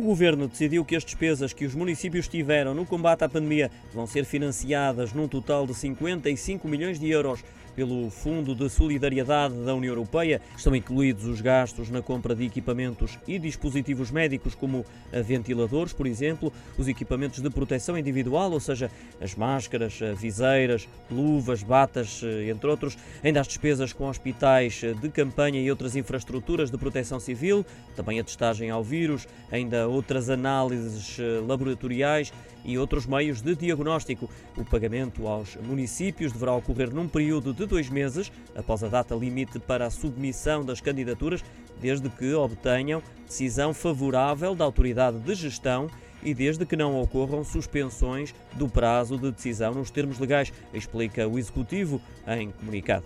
O Governo decidiu que as despesas que os municípios tiveram no combate à pandemia vão ser financiadas num total de 55 milhões de euros pelo Fundo de Solidariedade da União Europeia. Estão incluídos os gastos na compra de equipamentos e dispositivos médicos, como ventiladores, por exemplo, os equipamentos de proteção individual, ou seja, as máscaras, viseiras, luvas, batas, entre outros, ainda as despesas com hospitais de campanha e outras infraestruturas de proteção civil, também a testagem ao vírus, ainda outras análises laboratoriais e outros meios de diagnóstico. O pagamento aos municípios deverá ocorrer num período de dois meses, após a data limite para a submissão das candidaturas, desde que obtenham decisão favorável da autoridade de gestão e desde que não ocorram suspensões do prazo de decisão nos termos legais, explica o Executivo em comunicado.